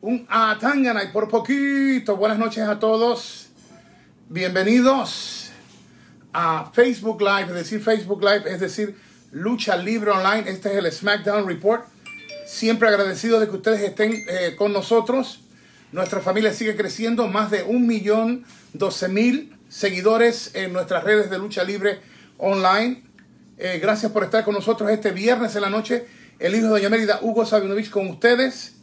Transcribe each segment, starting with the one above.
un Atangana y por poquito. Buenas noches a todos. Bienvenidos a Facebook Live, es decir, Facebook Live, es decir, Lucha Libre Online. Este es el SmackDown Report. Siempre agradecido de que ustedes estén eh, con nosotros. Nuestra familia sigue creciendo, más de un millón doce mil seguidores en nuestras redes de Lucha Libre Online. Eh, gracias por estar con nosotros este viernes en la noche. El hijo de Doña Mérida, Hugo Sabinovich, con ustedes.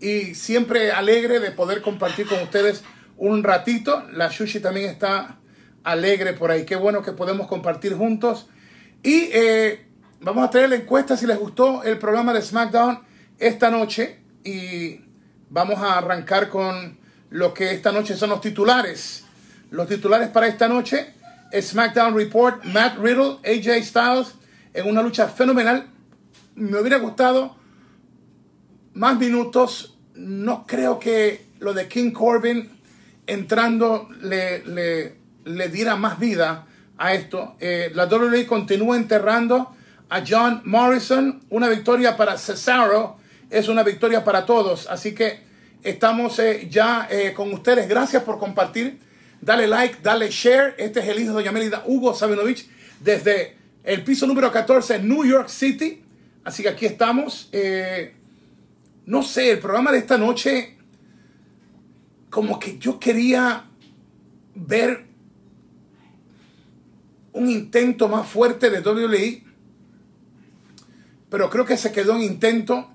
Y siempre alegre de poder compartir con ustedes un ratito. La Shushi también está alegre por ahí. Qué bueno que podemos compartir juntos. Y eh, vamos a traer la encuesta si les gustó el programa de SmackDown esta noche. Y vamos a arrancar con lo que esta noche son los titulares. Los titulares para esta noche. SmackDown Report, Matt Riddle, AJ Styles en una lucha fenomenal. Me hubiera gustado más minutos. No creo que lo de King Corbin entrando le, le, le diera más vida a esto. Eh, la WWE continúa enterrando a John Morrison. Una victoria para Cesaro es una victoria para todos. Así que estamos eh, ya eh, con ustedes. Gracias por compartir. Dale like, dale share. Este es el hijo de Doña Mérida, Hugo Sabinovich, desde el piso número 14 en New York City. Así que aquí estamos. Eh, no sé, el programa de esta noche, como que yo quería ver un intento más fuerte de WWE, pero creo que se quedó en intento.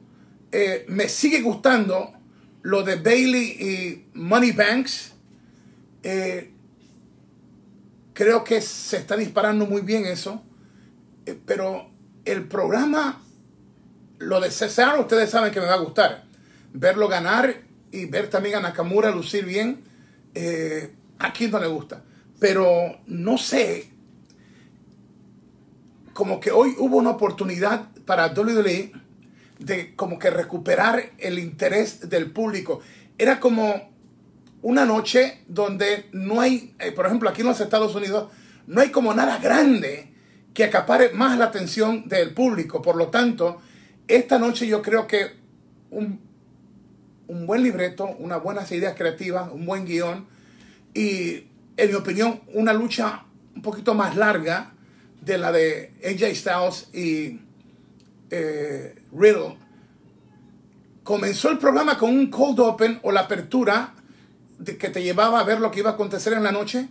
Eh, me sigue gustando lo de Bailey y Money Banks. Eh, creo que se está disparando muy bien eso. Eh, pero el programa, lo de César, ustedes saben que me va a gustar. Verlo ganar y ver también a Nakamura lucir bien. Eh, a quien no le gusta. Pero no sé. Como que hoy hubo una oportunidad para WWE de como que recuperar el interés del público. Era como una noche donde no hay, eh, por ejemplo, aquí en los Estados Unidos, no hay como nada grande que acapare más la atención del público. Por lo tanto, esta noche yo creo que un, un buen libreto, unas buenas ideas creativas, un buen guion y, en mi opinión, una lucha un poquito más larga de la de AJ Styles y eh, Riddle. Comenzó el programa con un cold open o la apertura que te llevaba a ver lo que iba a acontecer en la noche,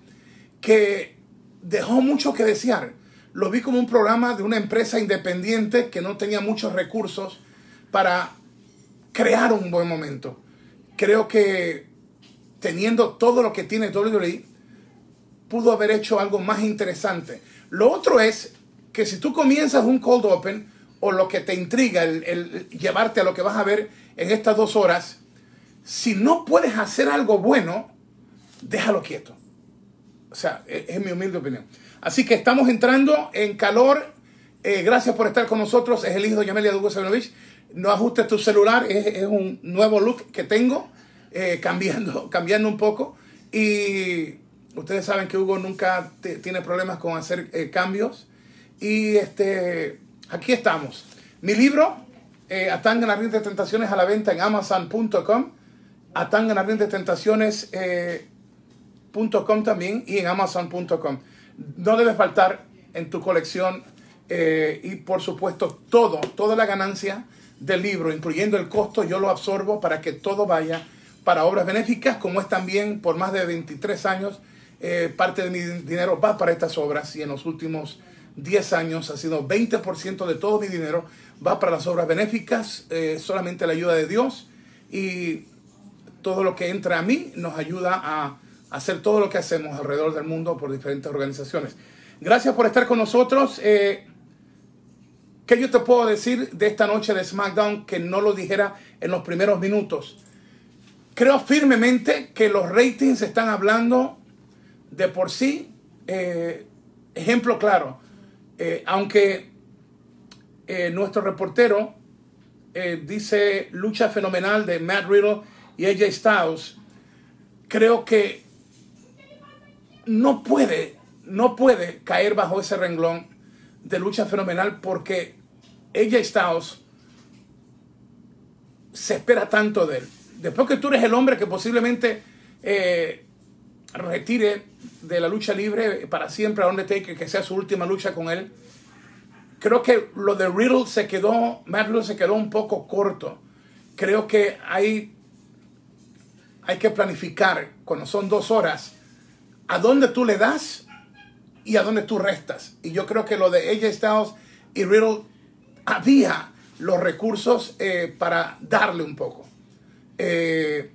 que dejó mucho que desear. Lo vi como un programa de una empresa independiente que no tenía muchos recursos para crear un buen momento. Creo que teniendo todo lo que tiene WWE, pudo haber hecho algo más interesante. Lo otro es que si tú comienzas un cold open o lo que te intriga, el, llevarte a lo que vas a ver en estas dos horas, si no puedes hacer algo bueno, déjalo quieto. O sea, es, es mi humilde opinión. Así que estamos entrando en calor. Eh, gracias por estar con nosotros. Es el hijo de Yamelia Hugo Sabinovich. No ajustes tu celular. Es, un nuevo look que tengo. Eh, cambiando, cambiando un poco. Y ustedes saben que Hugo nunca tiene problemas con hacer eh, cambios. Y este, aquí estamos. Mi libro, eh, Atanga en de Tentaciones a la venta en amazon.com. Atanga en de Tentaciones eh, .com también y en amazon.com. No debe faltar en tu colección eh, y por supuesto todo, toda la ganancia del libro, incluyendo el costo, yo lo absorbo para que todo vaya para obras benéficas, como es también por más de 23 años, eh, parte de mi dinero va para estas obras y en los últimos 10 años ha sido 20% de todo mi dinero va para las obras benéficas, eh, solamente la ayuda de Dios y todo lo que entra a mí nos ayuda a hacer todo lo que hacemos alrededor del mundo por diferentes organizaciones. Gracias por estar con nosotros. Eh, ¿Qué yo te puedo decir de esta noche de SmackDown que no lo dijera en los primeros minutos? Creo firmemente que los ratings están hablando de por sí. Eh, ejemplo claro, eh, aunque eh, nuestro reportero eh, dice lucha fenomenal de Matt Riddle y AJ Styles, creo que no puede, no puede caer bajo ese renglón de lucha fenomenal porque AJ Styles se espera tanto de él. después que tú eres el hombre que posiblemente eh, retire de la lucha libre para siempre a Undertaker, que sea su última lucha con él, creo que lo de Riddle se quedó, Matt se quedó un poco corto. Creo que hay, hay que planificar, cuando son dos horas, a dónde tú le das y a dónde tú restas. Y yo creo que lo de AJ Styles y Riddle había los recursos eh, para darle un poco. Eh,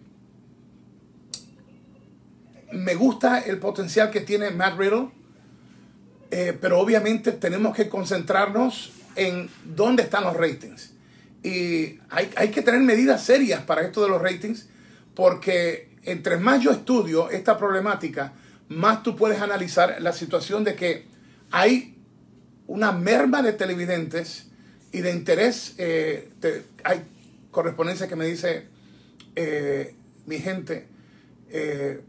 me gusta el potencial que tiene Matt Riddle, eh, pero obviamente tenemos que concentrarnos en dónde están los ratings. Y hay, hay, que tener medidas serias para esto de los ratings, porque entre más yo estudio esta problemática, más tú puedes analizar la situación de que hay una merma de televidentes y de interés. Eh, hay correspondencia que me dice eh, mi gente, eh,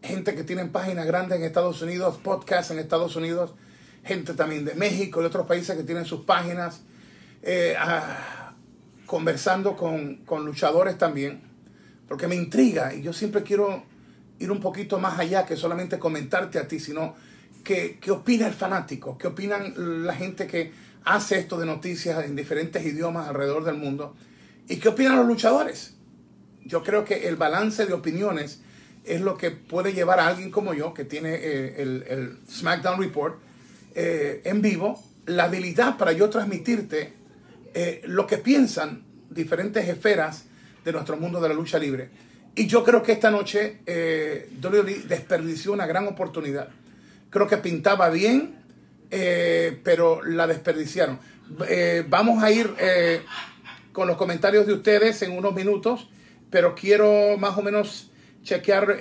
gente que tienen páginas grandes en Estados Unidos, podcasts en Estados Unidos, gente también de México, de otros países que tienen sus páginas, conversando con, con luchadores también, porque me intriga y yo siempre quiero ir un poquito más allá que solamente comentarte a ti, sino que, qué opina el fanático, qué opinan la gente que hace esto de noticias en diferentes idiomas alrededor del mundo y qué opinan los luchadores. Yo creo que el balance de opiniones es lo que puede llevar a alguien como yo, que tiene eh, el, SmackDown Report eh, en vivo, la habilidad para yo transmitirte eh, lo que piensan diferentes esferas de nuestro mundo de la lucha libre. Y yo creo que esta noche eh, WWE desperdició una gran oportunidad. Creo que pintaba bien, eh, pero la desperdiciaron. Eh, vamos a ir eh, con los comentarios de ustedes en unos minutos, pero quiero más o menos chequear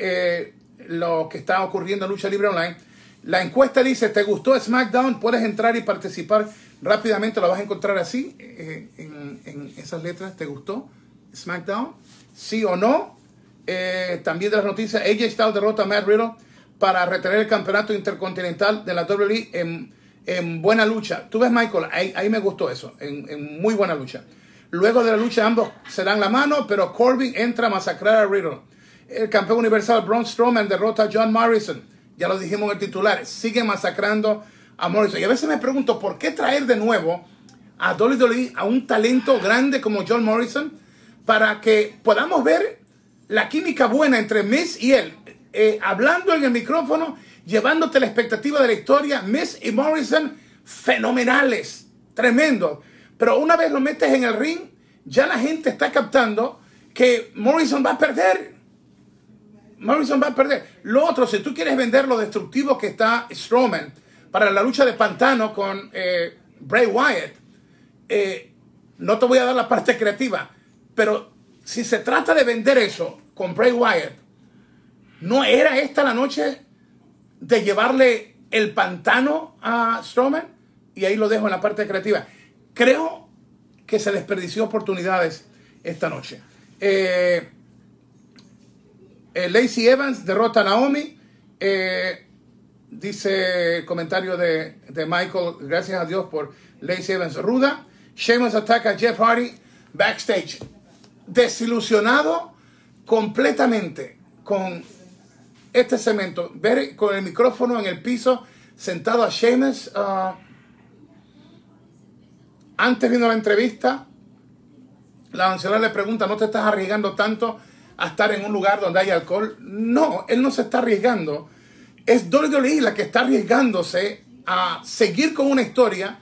lo que está ocurriendo en Lucha Libre Online. La encuesta dice, ¿te gustó SmackDown? Puedes entrar y participar rápidamente, lo vas a encontrar así, en, en esas letras, ¿te gustó SmackDown? ¿Sí o no? Eh, también de las noticias, AJ Styles derrota a Matt Riddle para retener el campeonato intercontinental de la WWE en, en buena lucha. Tú ves, Michael, ahí, me gustó eso, en, muy buena lucha. Luego de la lucha ambos se dan la mano, pero Corbin entra a masacrar a Riddle. El campeón universal Braun Strowman derrota a John Morrison. Ya lo dijimos en el titular. Sigue masacrando a Morrison. Y a veces me pregunto, ¿por qué traer de nuevo a WWE a un talento grande como John Morrison para que podamos ver la química buena entre Miss y él, eh, hablando en el micrófono, llevándote la expectativa de la historia, Miss y Morrison, fenomenales, tremendo. Pero una vez lo metes en el ring, ya la gente está captando que Morrison va a perder. Morrison va a perder. Lo otro, si tú quieres vender lo destructivo que está Strowman para la lucha de pantano con eh, Bray Wyatt, eh, no te voy a dar la parte creativa, pero si se trata de vender eso con Bray Wyatt, ¿no era esta la noche de llevarle el pantano a Strowman? Y ahí lo dejo en la parte creativa. Creo que se desperdició oportunidades esta noche. Eh, eh, Lacey Evans derrota a Naomi. Eh, dice el comentario de, de, Michael, gracias a Dios por Lacey Evans ruda. Sheamus ataca a Jeff Hardy backstage desilusionado completamente con este cemento. Ver con el micrófono en el piso, sentado a Sheamus. Uh, antes vino la entrevista, la anciana le pregunta, ¿no te estás arriesgando tanto a estar en un lugar donde hay alcohol? No, él no se está arriesgando. Es WWE la que está arriesgándose a seguir con una historia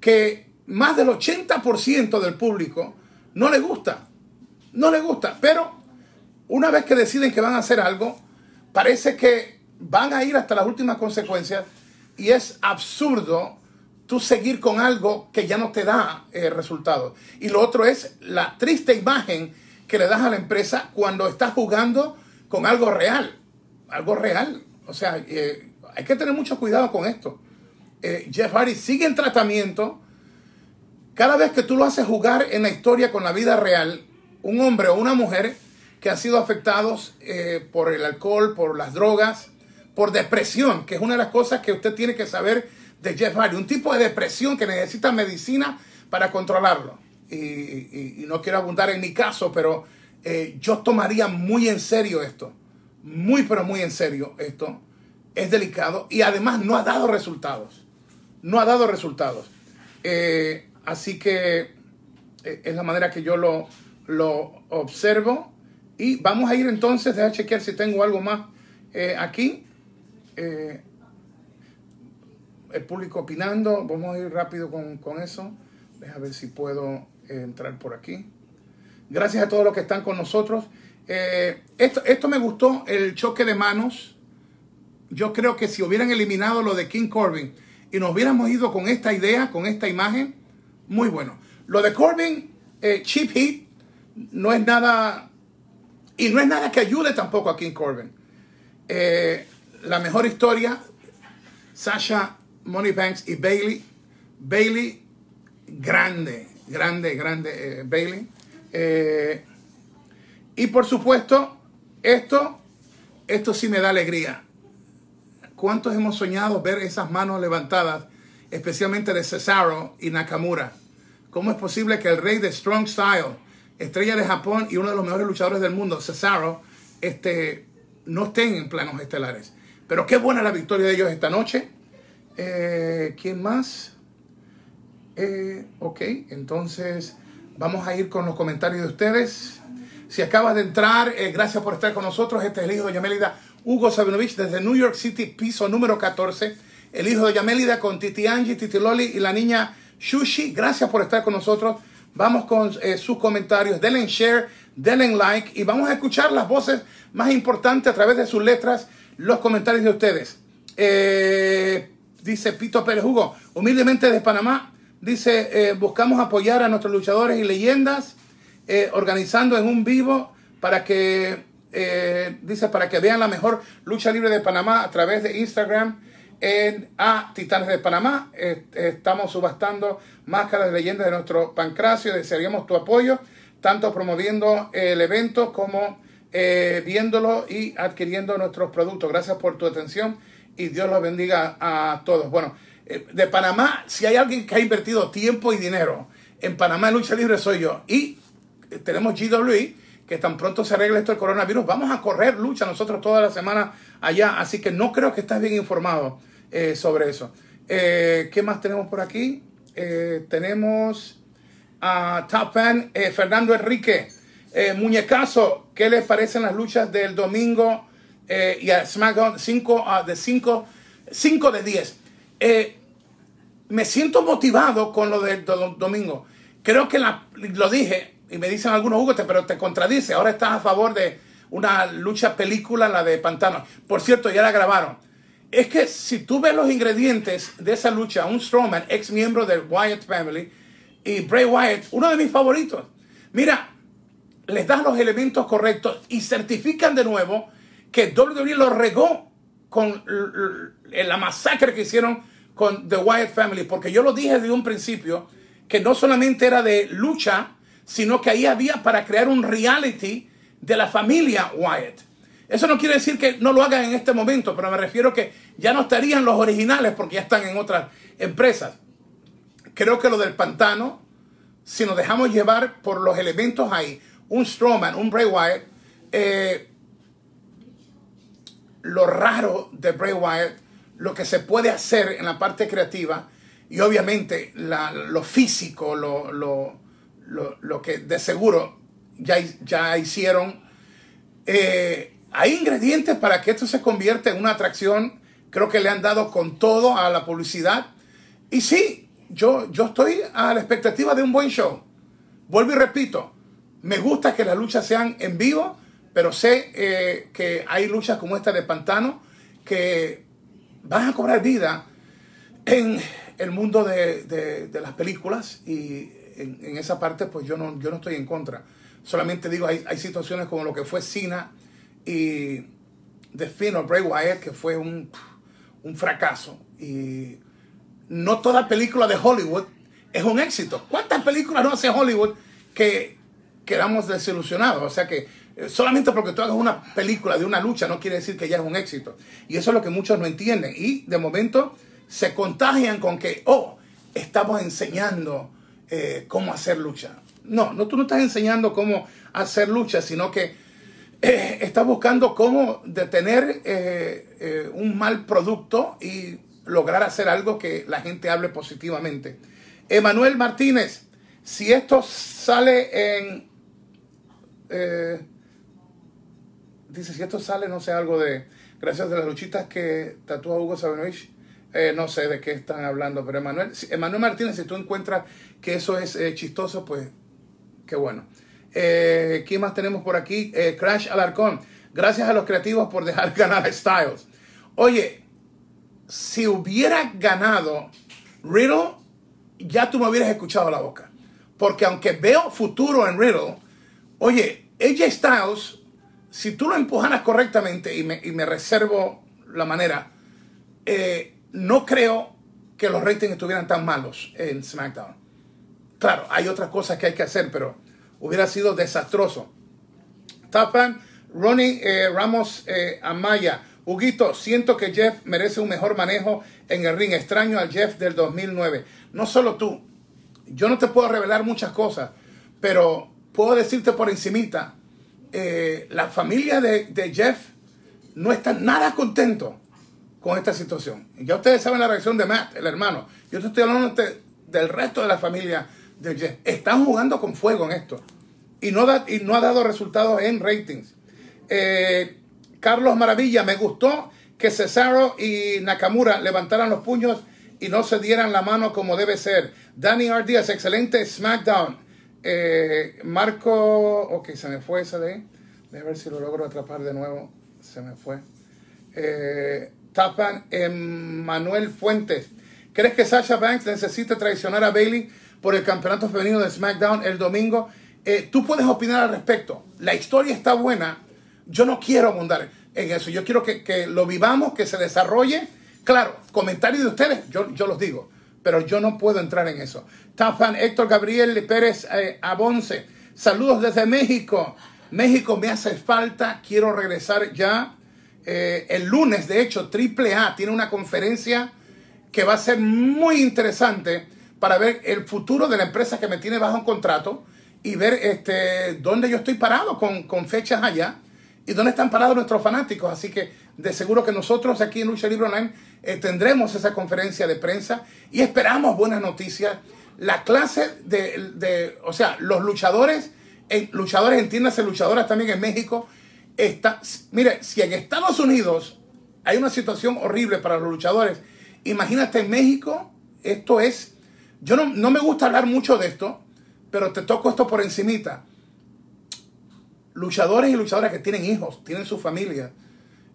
que más del 80% del público no le gusta no le gusta, pero una vez que deciden que van a hacer algo, parece que van a ir hasta las últimas consecuencias y es absurdo tú seguir con algo que ya no te da eh, resultados. Y lo otro es la triste imagen que le das a la empresa cuando estás jugando con algo real, algo real. O sea, eh, hay que tener mucho cuidado con esto. Eh, Jeff Hardy sigue en tratamiento. Cada vez que tú lo haces jugar en la historia con la vida real, un hombre o una mujer que han sido afectados eh, por el alcohol, por las drogas, por depresión, que es una de las cosas que usted tiene que saber de Jeff Hardy. Un tipo de depresión que necesita medicina para controlarlo. Y, no quiero abundar en mi caso, pero eh, yo tomaría muy en serio esto. Muy, pero muy en serio esto. Es delicado y además no ha dado resultados. No ha dado resultados. Eh, así que eh, es la manera que yo lo, lo observo. Y vamos a ir entonces, a chequear si tengo algo más aquí. el público opinando. Vamos a ir rápido con, con eso. Deja ver si puedo entrar por aquí. Gracias a todos los que están con nosotros. Eh, esto, esto me gustó, el choque de manos. Yo creo que si hubieran eliminado lo de King Corbin y nos hubiéramos ido con esta idea, con esta imagen, muy bueno. Lo de Corbin, eh, Cheap Heat, no es nada, y no es nada que ayude tampoco a King Corbin. Eh, la mejor historia, Sasha Moneybanks y Bailey. Bailey, grande, grande, grande, Bailey. Eh, y por supuesto, esto, esto sí me da alegría. ¿Cuántos hemos soñado ver esas manos levantadas, especialmente de Cesaro y Nakamura? ¿Cómo es posible que el rey de Strong Style, estrella de Japón y uno de los mejores luchadores del mundo, Cesaro, este, no estén en planos estelares? Pero qué buena la victoria de ellos esta noche. Eh, ¿Quién más? Eh, ok, entonces Vamos a ir con los comentarios de ustedes. Si acabas de entrar, eh, gracias por estar con nosotros. Este es el hijo de Yamelida, Hugo Sabinovich, desde New York City, piso número 14. El hijo de Yamelida con Titi Angie, Titi Loli y la niña Shushi. Gracias por estar con nosotros. Vamos con eh, sus comentarios. Denle share, denle like y vamos a escuchar las voces más importantes a través de sus letras, los comentarios de ustedes. Eh, dice Pito Pérez Hugo, humildemente de Panamá. Dice, eh, buscamos apoyar a nuestros luchadores y leyendas, organizando en un vivo para que, dice, para que vean la mejor lucha libre de Panamá a través de Instagram en a Titanes de Panamá. estamos subastando máscaras de leyendas de nuestro pancracio. Desearíamos tu apoyo, tanto promoviendo el evento como viéndolo y adquiriendo nuestros productos. Gracias por tu atención y Dios los bendiga a todos. Bueno. Eh, de Panamá, si hay alguien que ha invertido tiempo y dinero en Panamá en lucha libre, soy yo. Y eh, tenemos GWE, que tan pronto se arregle esto del coronavirus, vamos a correr lucha nosotros toda la semana allá. Así que no creo que estás bien informado eh, sobre eso. ¿Qué más tenemos por aquí? tenemos a Top Fan Fernando Enrique. muñecazo, ¿qué les parecen las luchas del domingo y a SmackDown 5 ah, de 5 5 de 10? me siento motivado con lo del domingo. Creo que lo dije, y me dicen algunos, Hugo, pero te contradice. Ahora estás a favor de una lucha película, la de Pantano. Por cierto, ya la grabaron. Es que si tú ves los ingredientes de esa lucha, un Strowman, ex miembro del Wyatt Family, y Bray Wyatt, uno de mis favoritos. Mira, les das los elementos correctos y certifican de nuevo que WWE lo regó con la masacre que hicieron con The Wyatt Family, porque yo lo dije desde un principio, que no solamente era de lucha, sino que ahí había para crear un reality de la familia Wyatt. Eso no quiere decir que no lo hagan en este momento, pero me refiero que ya no estarían los originales porque ya están en otras empresas. Creo que lo del pantano, si nos dejamos llevar por los elementos ahí, un Strowman, un Bray Wyatt, eh, lo raro de Bray Wyatt lo que se puede hacer en la parte creativa y obviamente lo físico, lo, que de seguro ya, ya hicieron. Eh, hay ingredientes para que esto se convierta en una atracción. Creo que le han dado con todo a la publicidad. Y sí, yo, yo estoy a la expectativa de un buen show. Vuelvo y repito, me gusta que las luchas sean en vivo, pero sé eh, que hay luchas como esta de Pantano que vas a cobrar vida en el mundo de, las películas y en, esa parte pues yo no, yo no estoy en contra. Solamente digo, hay, hay situaciones como lo que fue Cena y The Finn o Bray Wyatt que fue un, un fracaso. Y no toda película de Hollywood es un éxito. ¿Cuántas películas no hace Hollywood que quedamos desilusionados? O sea que eh, solamente porque tú hagas una película de una lucha no quiere decir que ya es un éxito. Y eso es lo que muchos no entienden. Y de momento se contagian con que, oh, estamos enseñando eh, cómo hacer lucha. no, no, tú no estás enseñando cómo hacer lucha, sino que eh, estás buscando cómo detener eh, eh, un mal producto y lograr hacer algo que la gente hable positivamente. Emanuel Martínez, si esto sale en... dice, si esto sale, no sé, algo de... Gracias de las luchitas que tatúa Hugo Sabinovich. no sé de qué están hablando, pero Emanuel, Emanuel Martínez, si tú encuentras que eso es chistoso, pues qué bueno. Eh, ¿Quién más tenemos por aquí? Eh, Crash Alarcón. Gracias a los creativos por dejar ganar a Styles. Oye, si hubiera ganado Riddle, ya tú me hubieras escuchado la boca. Porque aunque veo futuro en Riddle, oye, AJ Styles, si tú lo empujaras correctamente y me, reservo la manera, eh, no creo que los ratings estuvieran tan malos en SmackDown. Claro, hay otras cosas que hay que hacer, pero hubiera sido desastroso. Tapan, Ronnie eh, Ramos eh, Amaya. Huguito, siento que Jeff merece un mejor manejo en el ring. Extraño al Jeff del 2009. No solo tú. Yo no te puedo revelar muchas cosas, pero puedo decirte por encimita, eh, la familia de, Jeff no está nada contento con esta situación. Ya ustedes saben la reacción de Matt, el hermano. Yo te estoy hablando del resto de la familia están jugando con fuego en esto. Y no, da, y no ha dado resultados en ratings. Eh, Carlos Maravilla, me gustó que Cesaro y Nakamura levantaran los puños y no se dieran la mano como debe ser. Danny R. excelente SmackDown. Eh, Marco, ok, se me fue esa de a ver si lo logro atrapar de nuevo. Se me fue. Eh, tapan Manuel Fuentes. ¿Crees que Sasha Banks necesita traicionar a Bailey por el campeonato femenino de SmackDown el domingo. Eh, tú puedes opinar al respecto. La historia está buena. Yo no quiero abundar en eso. Yo quiero que, lo vivamos, que se desarrolle. Claro, comentarios de ustedes, yo, yo los digo, pero yo no puedo entrar en eso. Tafan Héctor Gabriel Pérez eh, Abonce. Saludos desde México. México me hace falta. Quiero regresar ya. Eh, el lunes, de hecho, AAA tiene una conferencia que va a ser muy interesante para ver el futuro de la empresa que me tiene bajo un contrato y ver este, dónde yo estoy parado con, con fechas allá y dónde están parados nuestros fanáticos. Así que de seguro que nosotros aquí en Lucha Libre Online eh, tendremos esa conferencia de prensa y esperamos buenas noticias. La clase de, de o sea, los luchadores, en, luchadores, entiéndase, luchadoras también en México, está, mire, si en Estados Unidos hay una situación horrible para los luchadores, imagínate en México, esto es yo no, me gusta hablar mucho de esto, pero te toco esto por encimita. Luchadores y luchadoras que tienen hijos, tienen su familia.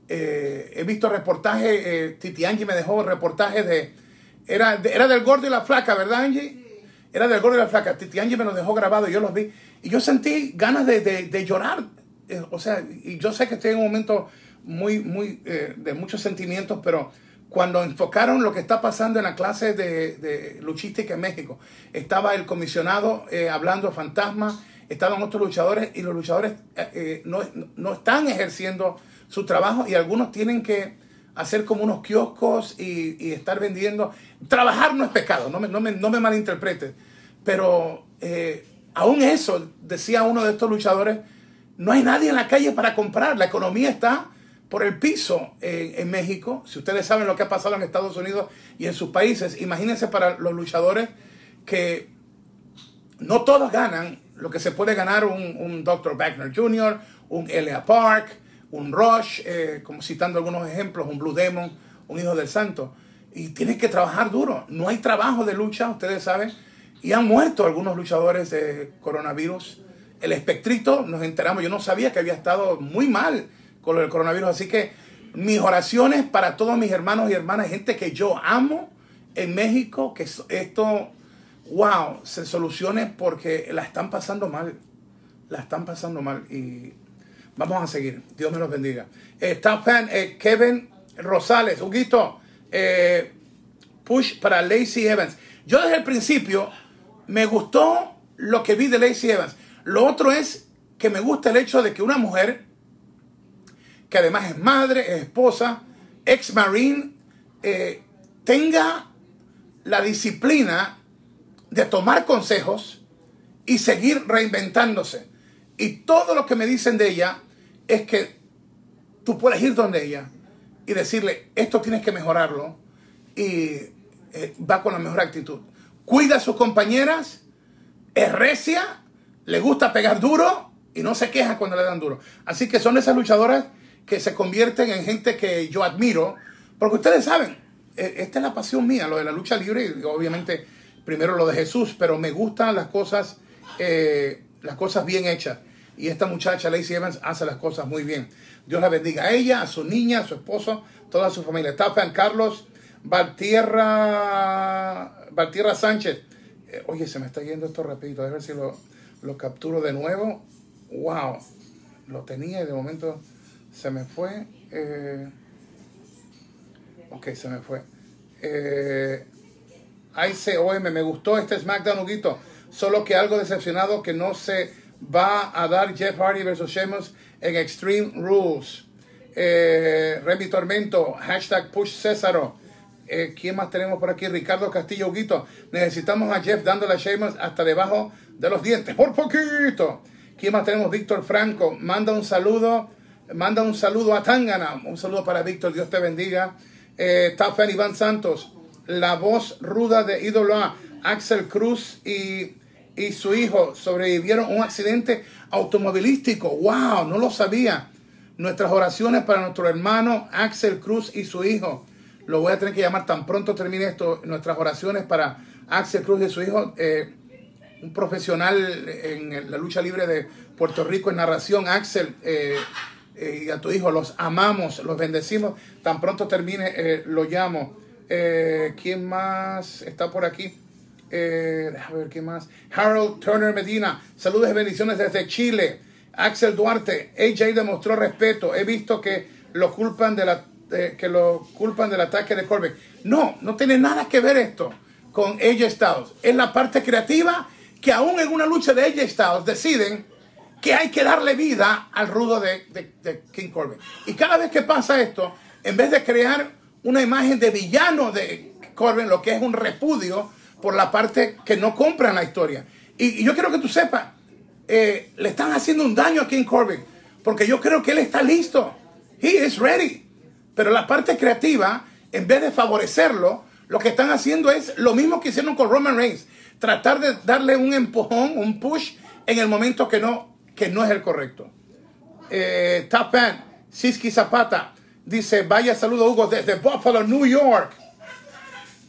Eh, he visto reportajes, eh, Titi Angie me dejó reportajes de era, era del gordo y la flaca, ¿verdad Angie? Era del gordo y la flaca. Titi Angie me los dejó grabado, yo los vi. Y yo sentí ganas de, llorar. Eh, o sea, y yo sé que estoy en un momento muy, muy, de muchos sentimientos, pero cuando enfocaron lo que está pasando en la clase de, luchística en México. Estaba el comisionado eh, hablando fantasma, estaban otros luchadores y los luchadores eh, eh, no, están ejerciendo su trabajo y algunos tienen que hacer como unos kioscos y, estar vendiendo. Trabajar no es pecado, no me, no me, no me malinterpretes, pero aún eso, decía uno de estos luchadores, no hay nadie en la calle para comprar, la economía está por el piso en México. Si ustedes saben lo que ha pasado en Estados Unidos y en sus países, imagínense para los luchadores que no todos ganan lo que se puede ganar un, Dr. Wagner Jr., un Elia Park, un Rush, eh, como citando algunos ejemplos, un Blue Demon, un Hijo del Santo. Y tienen que trabajar duro. No hay trabajo de lucha, ustedes saben. Y han muerto algunos luchadores de coronavirus. El espectrito, nos enteramos, yo no sabía que había estado muy mal con el coronavirus. Así que mis oraciones para todos mis hermanos y hermanas, gente que yo amo en México, que esto, wow, se solucione porque la están pasando mal. La están pasando mal y vamos a seguir. Dios me los bendiga. Eh, eh Kevin Rosales, un eh, push para Lacey Evans. Yo desde el principio me gustó lo que vi de Lacey Evans. Lo otro es que me gusta el hecho de que una mujer que además es madre, es esposa, ex marine, eh, tenga la disciplina de tomar consejos y seguir reinventándose. Y todo lo que me dicen de ella es que tú puedes ir donde ella y decirle, esto tienes que mejorarlo. Y eh, va con la mejor actitud. Cuida a sus compañeras, es recia, le gusta pegar duro y no se queja cuando le dan duro. Así que son esas luchadoras que se convierten en gente que yo admiro, porque ustedes saben, e, esta es la pasión mía, lo de la lucha libre, y obviamente primero lo de Jesús, pero me gustan las cosas, eh, las cosas bien hechas. Y esta muchacha, Lacey Evans, hace las cosas muy bien. Dios la bendiga a ella, a su niña, a su esposo, toda su familia. Está Carlos Valtierra, Valtierra Sánchez. Eh, oye, se me está yendo esto rapidito. A ver si lo, lo capturo de nuevo. Wow, lo tenía y de momento se me fue. Eh, ok, se me fue. Eh, ICOM, me gustó este SmackDown, Huguito. Solo que algo decepcionado que no se va a dar Jeff Hardy versus Sheamus en Extreme Rules. Eh, Remy Tormento, hashtag Push Césaro. Eh, ¿Quién más tenemos por aquí? Ricardo Castillo Huguito. Necesitamos a Jeff dándole a Sheamus hasta debajo de los dientes. Por poquito. ¿Quién más tenemos? Víctor Franco. Manda un saludo. Manda un saludo a Tangana. Un saludo para Víctor. Dios te bendiga. Eh, Iván Santos. La voz ruda de ídolo A. Axel Cruz y, y su hijo sobrevivieron a un accidente automovilístico. ¡Wow! No lo sabía. Nuestras oraciones para nuestro hermano Axel Cruz y su hijo. Lo voy a tener que llamar tan pronto termine esto. Nuestras oraciones para Axel Cruz y su hijo. Eh, un profesional en la lucha libre de Puerto Rico en narración. Axel eh, eh, y a tu hijo los amamos, los bendecimos. Tan pronto termine, lo llamo. ¿Quién más está por aquí? déjame ver qué más. Harold Turner Medina. Saludos y bendiciones desde Chile. Axel Duarte, AJ demostró respeto. He visto que lo culpan de la que lo culpan del ataque de Corbin. No, no tiene nada que ver esto con AJ Styles. Es la parte creativa que aún en una lucha de AJ Styles deciden que hay que darle vida al rudo de, de, King Corbin. Y cada vez que pasa esto, en vez de crear una imagen de villano de Corbin, lo que es un repudio por la parte que no compran la historia. Y, yo quiero que tú sepas, eh, le están haciendo un daño a King Corbin. Porque yo creo que él está listo. He is ready. Pero la parte creativa, en vez de favorecerlo, lo que están haciendo es lo mismo que hicieron con Roman Reigns. Tratar de darle un empujón, un push, en el momento que no, que no es el correcto. Eh, Tapan, Siski Zapata, dice, vaya saludo Hugo desde Buffalo, New York.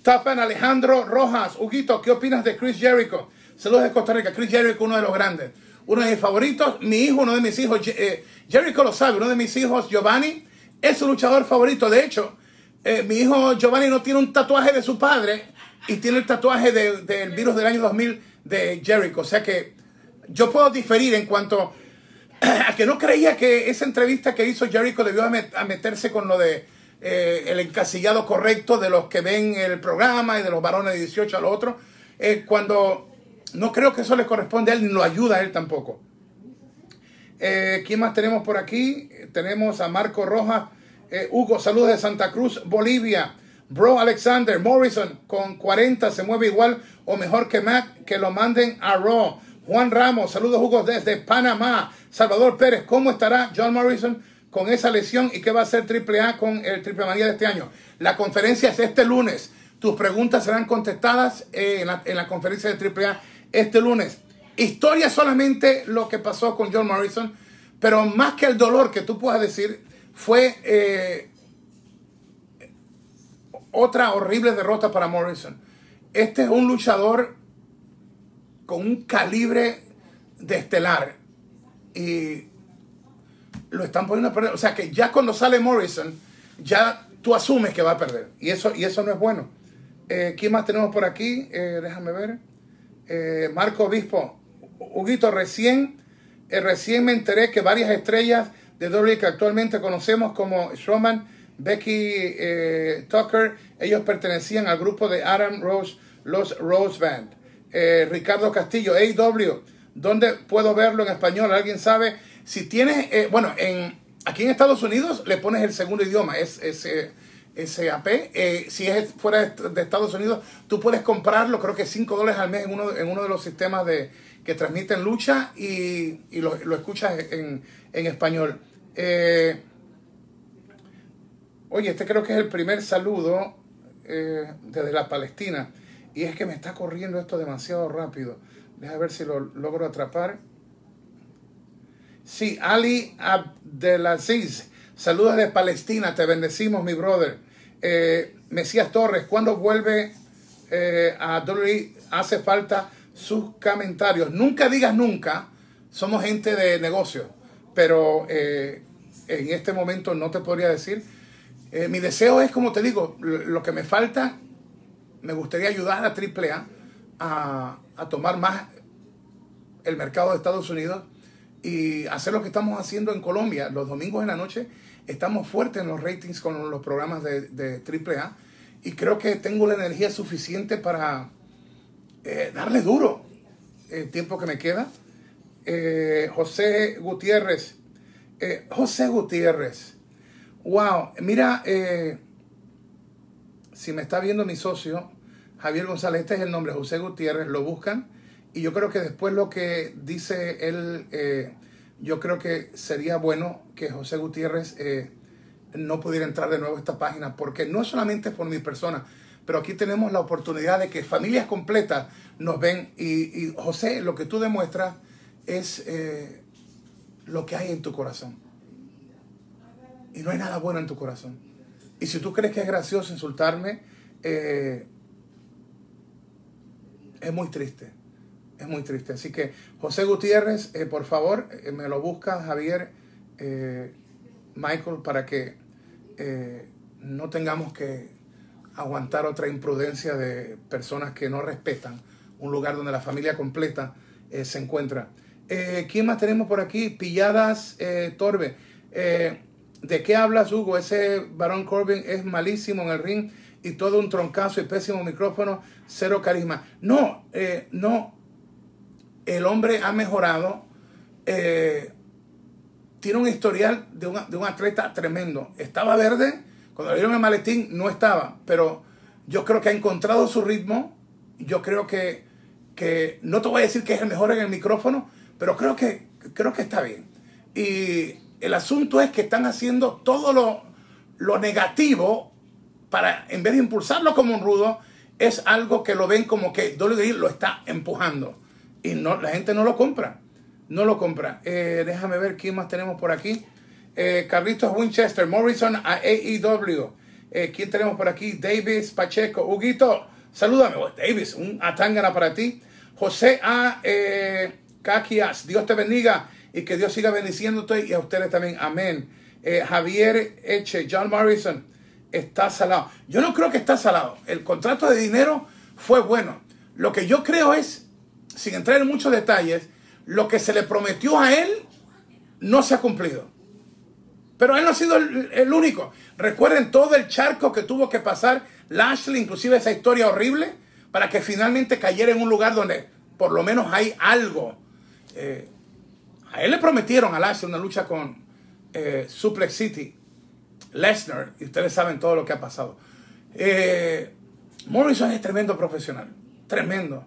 Tapan Alejandro Rojas, Huguito, ¿qué opinas de Chris Jericho? Saludos de Costa Rica, Chris Jericho, uno de los grandes uno de mis favoritos, mi hijo, uno de mis hijos, eh, Jericho lo sabe, uno de mis hijos, Giovanni, es su luchador favorito. De hecho, eh, mi hijo Giovanni no tiene un tatuaje de su padre y tiene el tatuaje del virus del año 2000 de Jericho. O sea que yo puedo diferir en cuanto a que no creía que esa entrevista que hizo Jericho debió a meterse con lo de eh, el encasillado correcto de los que ven el programa y de los varones de 18 a los otros. cuando no creo que eso le corresponde a él ni lo ayuda a él tampoco. Eh, ¿Quién más tenemos por aquí? Tenemos a Marco Rojas. Eh, Hugo, saludos de Santa Cruz, Bolivia. Bro Alexander Morrison con 40 se mueve igual o mejor que Matt. Que lo manden a Raw. Juan Ramos, saludos Hugo desde Panamá. Salvador Pérez, ¿cómo estará John Morrison con esa lesión y qué va a hacer AAA con el Triple Manía de este año? La conferencia es este lunes. Tus preguntas serán contestadas eh, en, la, en la conferencia de AAA este lunes. Historia solamente lo que pasó con John Morrison, pero más que el dolor que tú puedas decir, fue eh, otra horrible derrota para Morrison. Este es un luchador con un calibre de estelar y lo están poniendo a perder. O sea que ya cuando sale Morrison, ya tú asumes que va a perder. Y eso, y eso no es bueno. Eh, ¿Quién más tenemos por aquí? Eh, déjame ver. Eh, Marco Obispo, Huguito, recién, recién me enteré que varias estrellas de WWE que actualmente conocemos como Strowman, Becky Tucker, ellos pertenecían al grupo de Adam Rose, los Rose Band. Ricardo Castillo, AW, ¿dónde puedo verlo en español? ¿Alguien sabe? Si tienes, bueno, en, aquí en Estados Unidos le pones el segundo idioma, es, es SAP. Eh, si es fuera de Estados Unidos, tú puedes comprarlo, creo que 5 dólares al mes en uno, en uno de los sistemas de que transmiten lucha y, lo, escuchas en, español. Eh, oye, este creo que es el primer saludo eh, desde la Palestina. Y es que me está corriendo esto demasiado rápido. Deja ver si lo logro atrapar. Sí, Ali Abdelaziz. Saludos de Palestina. Te bendecimos, mi brother. Eh, Mesías Torres, ¿cuándo vuelve a Dolly? Hace falta sus comentarios. Nunca digas nunca, somos gente de negocio, pero eh, en este momento no te podría decir. Eh, mi deseo es, como te digo, lo que me falta, me gustaría ayudar a AAA a, a tomar más el mercado de Estados Unidos y hacer lo que estamos haciendo en Colombia. Los domingos en la noche estamos fuertes en los ratings con los programas de, de AAA y creo que tengo la energía suficiente para eh, darle duro el tiempo que me queda. Eh, José Gutiérrez. Eh, José Gutiérrez. Wow, mira, si me está viendo mi socio, Javier González, este es el nombre, José Gutiérrez, lo buscan. Y yo creo que después lo que dice él, yo creo que sería bueno que José Gutiérrez no pudiera entrar de nuevo a esta página, porque no solamente por mi persona, pero aquí tenemos la oportunidad de que familias completas nos ven. Y, José, lo que tú demuestras es eh, lo que hay en tu corazón. Y no hay nada bueno en tu corazón. Y si tú crees que es gracioso insultarme, eh, es muy triste. Es muy triste. Así que, José Gutiérrez, eh, por favor, me lo busca Javier, Michael, para que no tengamos que aguantar otra imprudencia de personas que no respetan un lugar donde la familia completa eh, se encuentra. Eh, ¿Quién más tenemos por aquí? Pilladas eh, Torbe. ¿De qué hablas, Hugo? Ese varón Corbin es malísimo en el ring y todo un troncazo y pésimo micrófono, cero carisma. No, no. El hombre ha mejorado. tiene un historial de un, de un atleta tremendo. Estaba verde cuando le dieron el maletín no estaba, pero yo creo que ha encontrado su ritmo. Yo creo que, que no te voy a decir que es el mejor en el micrófono, pero creo que, creo que está bien. Y el asunto es que están haciendo todo lo, lo negativo para, en vez de impulsarlo como un rudo, es algo que lo ven como que WWE lo está empujando. Y no, la gente no lo compra. No lo compra. Eh, déjame ver quién más tenemos por aquí. Eh, Carlitos Winchester, Morrison a AEW. Eh, ¿Quién tenemos por aquí? Davis Pacheco. Huguito, salúdame. Oh, Davis, un atangana para ti. José A. Caquias, Dios te bendiga y que Dios siga bendiciéndote y a ustedes también. Amén. Javier Eche, John Morrison, está salado. Yo no creo que está salado. El contrato de dinero fue bueno. Lo que yo creo es, sin entrar en muchos detalles, lo que se le prometió a él no se ha cumplido. Pero él no ha sido el, único. Recuerden todo el charco que tuvo que pasar Lashley, inclusive esa historia horrible, para que finalmente cayera en un lugar donde por lo menos hay algo. Eh, a él le prometieron a Lashley una lucha con eh, Suplex City, Lesnar, y ustedes saben todo lo que ha pasado. Eh, Morrison es tremendo profesional, tremendo.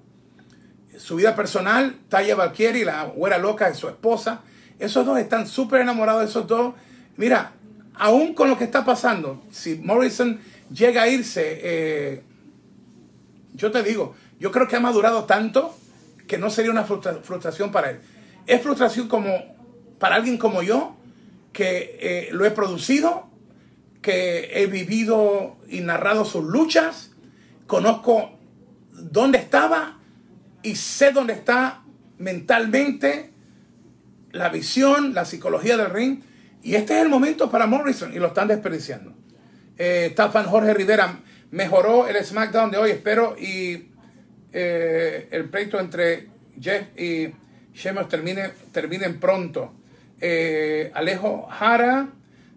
Su vida personal, Taya Valkyrie, la güera loca de su esposa, esos dos están súper enamorados de esos dos Mira, aún con lo que está pasando, si Morrison llega a irse, eh, yo te digo, yo creo que ha madurado tanto que no sería una frustración para él. Es frustración como para alguien como yo, que eh, lo he producido, que he vivido y narrado sus luchas, conozco dónde estaba y sé dónde está mentalmente la visión, la psicología del ring. Y este es el momento para Morrison y lo están desperdiciando. Eh, Jorge Rivera mejoró el SmackDown de hoy, espero, y eh, el pleito entre Jeff y Sheamus termine, terminen pronto. Eh, Alejo Jara,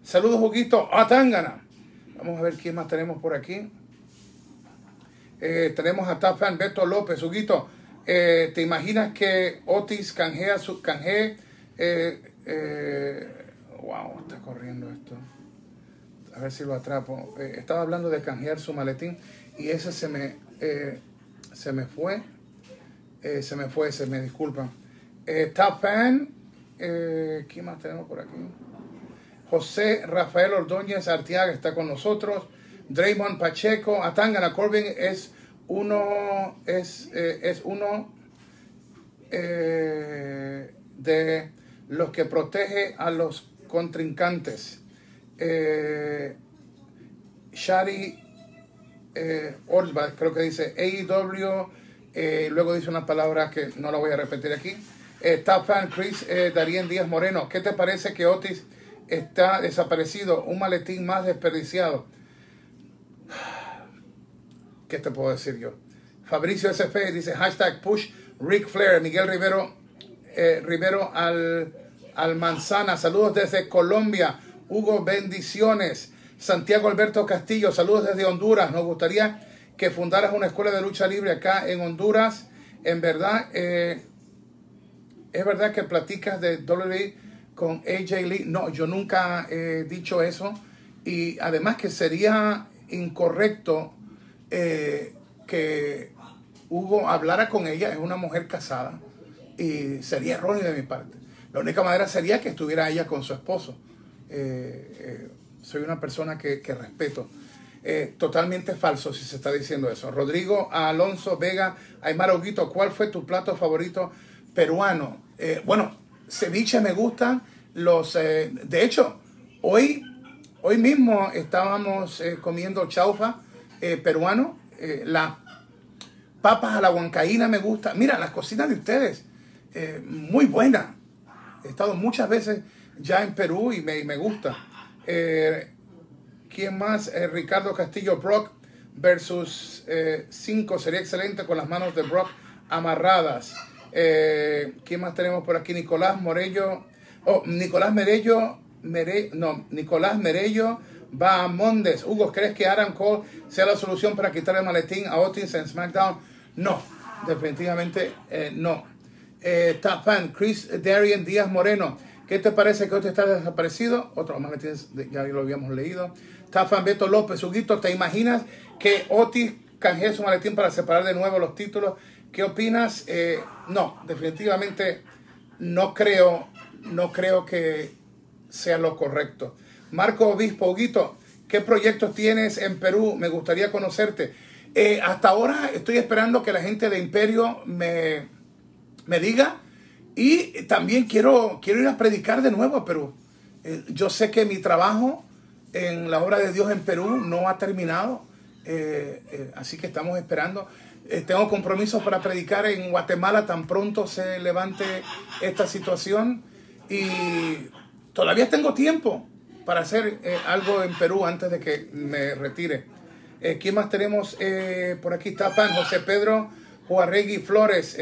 saludos, Juguito, Atangana. Vamos a ver quién más tenemos por aquí. Eh, tenemos a Tafan Beto López, Huguito. ¿Te imaginas que Otis canjea su canje? wow, está corriendo esto. A ver si lo atrapo. Eh, estaba hablando de canjear su maletín y ese se me, eh, se me fue. Eh, se me fue, se me disculpan. Eh, Top Fan. Eh, ¿Quién más tenemos por aquí? José Rafael Ordóñez Artiaga está con nosotros. Draymond Pacheco. Atangana Corbin es uno. Es, eh, es uno eh, de los que protege a los contrincantes. Eh, Shari eh, creo que dice AEW, luego dice una palabra que no la voy a repetir aquí. Eh, Chris Darien Díaz Moreno, ¿qué te parece que Otis está desaparecido? Un maletín más desperdiciado. ¿Qué te puedo decir yo? Fabricio SF dice hashtag push Rick Flair, Miguel Rivero, eh, Rivero al, al Manzana, saludos desde Colombia, Hugo, bendiciones. Santiago Alberto Castillo, saludos desde Honduras. Nos gustaría que fundaras una escuela de lucha libre acá en Honduras. En verdad, eh, es verdad que platicas de WWE con AJ Lee. No, yo nunca he dicho eso. Y además que sería incorrecto eh, que Hugo hablara con ella. Es una mujer casada. Y sería erróneo de mi parte. La única manera sería que estuviera ella con su esposo. Eh, eh, soy una persona que, respeto. Totalmente falso si se está diciendo eso. Rodrigo Alonso Vega, Aymar Oguito, ¿cuál fue tu plato favorito peruano? Eh, bueno, ceviche me gustan. Los, eh, de hecho, hoy, hoy mismo estábamos eh, comiendo chaufa eh, peruano. Las papas a la huancaína me gusta. Mira, las cocinas de ustedes, muy buenas. He estado muchas veces ya en Perú y me, y me gusta. ¿Quién más? Ricardo Castillo Brock versus 5 sería excelente con las manos de Brock amarradas. ¿Quién más tenemos por aquí? Nicolás Morello. Oh, Nicolás Merello. Mere, no, Nicolás Merello va a Mondes. Hugo, ¿crees que Adam Cole sea la solución para quitar el maletín a Otis en SmackDown? No, definitivamente eh, no. Eh, Top fan, Chris Darian Díaz Moreno. ¿Qué te parece que Otis está desaparecido? Otro maletín, ya lo habíamos leído. Top fan, Beto López. Huguito, ¿te imaginas que Otis canjee su maletín para separar de nuevo los títulos? ¿Qué opinas? Eh, no, definitivamente no creo, no creo que sea lo correcto. Marco Obispo, Huguito, ¿qué proyectos tienes en Perú? Me gustaría conocerte. Eh, hasta ahora estoy esperando que la gente de Imperio me, me diga y también quiero, quiero ir a predicar de nuevo a Perú. Eh, yo sé que mi trabajo en la obra de Dios en Perú no ha terminado, eh, así que estamos esperando. Tengo compromisos para predicar en Guatemala tan pronto se levante esta situación y todavía tengo tiempo para hacer eh, algo en Perú antes de que me retire. Eh, ¿Quién más tenemos eh, por aquí? Está Pan, José Pedro Juarregui Flores.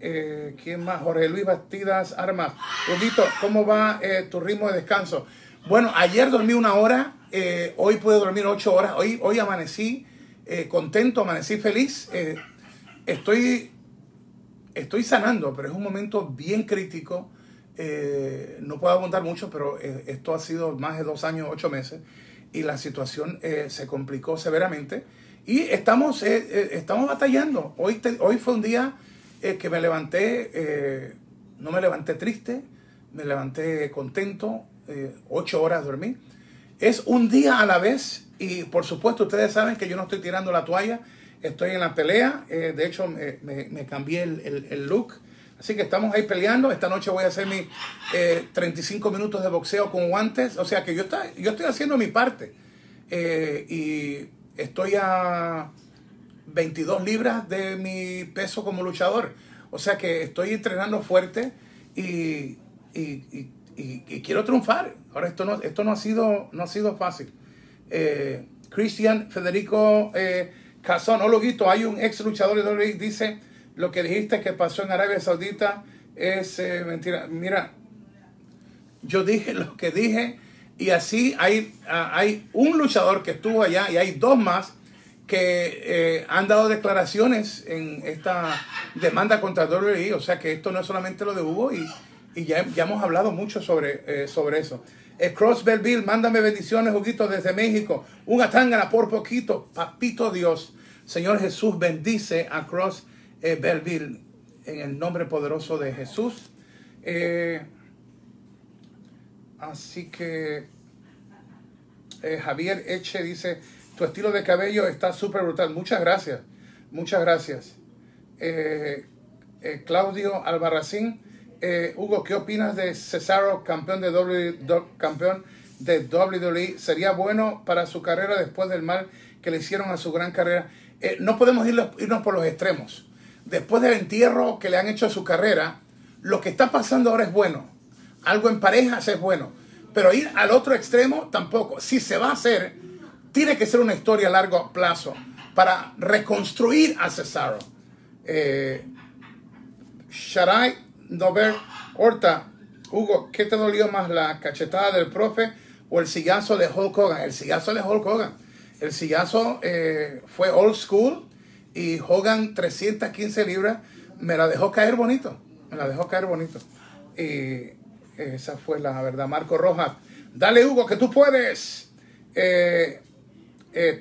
¿Quién más? Jorge Luis Bastidas Armas. Huguito, ¿cómo va tu ritmo de descanso? Bueno, ayer dormí una hora, hoy pude dormir ocho horas, hoy, hoy amanecí contento, amanecí feliz. Estoy, estoy sanando, pero es un momento bien crítico. Eh, no puedo abundar mucho, pero eh, esto ha sido más de dos años, ocho meses, y la situación eh, se complicó severamente. Y estamos, estamos batallando. Hoy, hoy fue un día que me levanté, no me levanté triste, me levanté contento, ocho horas dormí. Es un día a la vez y por supuesto ustedes saben que yo no estoy tirando la toalla, estoy en la pelea, eh, de hecho me, me- cambié el, el- look, así que estamos ahí peleando, esta noche voy a hacer mis eh, 35 minutos de boxeo con guantes, o sea que yo, está, yo estoy haciendo mi parte. Eh, y estoy a 22 libras de mi peso como luchador, o sea que estoy entrenando fuerte y, y- y- quiero triunfar. Ahora esto no, esto no ha sido, no ha sido fácil. Eh, Cristian Federico Cazón, oh, Loguito, hay un ex luchador de WWE, dice lo que dijiste que pasó en Arabia Saudita es eh, mentira. Mira, yo dije lo que dije y así hay, ah, hay un luchador que estuvo allá y hay dos más que eh, han dado declaraciones en esta demanda contra WWE, o sea que esto no es solamente lo de Hugo y, y ya, ya hemos hablado mucho sobre, eh, sobre eso. Eh, Cross Belleville, mándame bendiciones, Huguito, desde México. Un atángana por poquito, papito Dios. Señor Jesús bendice a Cross Belleville en el nombre poderoso de Jesús. Eh, así que eh, Javier Eche dice, tu estilo de cabello está súper brutal. Muchas gracias, muchas gracias. Claudio Albarracín, Hugo, ¿qué opinas de Cesaro, campeón de, w, campeón de WWE? ¿Sería bueno para su carrera después del mal que le hicieron a su gran carrera? no podemos irnos por los extremos después del entierro que le han hecho a su carrera, lo que está pasando ahora es bueno. Algo en parejas es bueno. Pero ir al otro extremo tampoco. Si se va a hacer, tiene que ser una historia a largo plazo para reconstruir a Cesaro. Eh, Sharai Dover Horta, Hugo, ¿qué te dolió más, la cachetada del profe o el sillazo de Hulk Hogan? El sillazo de Hulk Hogan. El sillazo eh, fue old school y Hogan 315 libras me la dejó caer bonito, me la dejó caer bonito. Y esa fue la verdad. Marco Rojas, dale Hugo, que tú puedes. Eh, eh,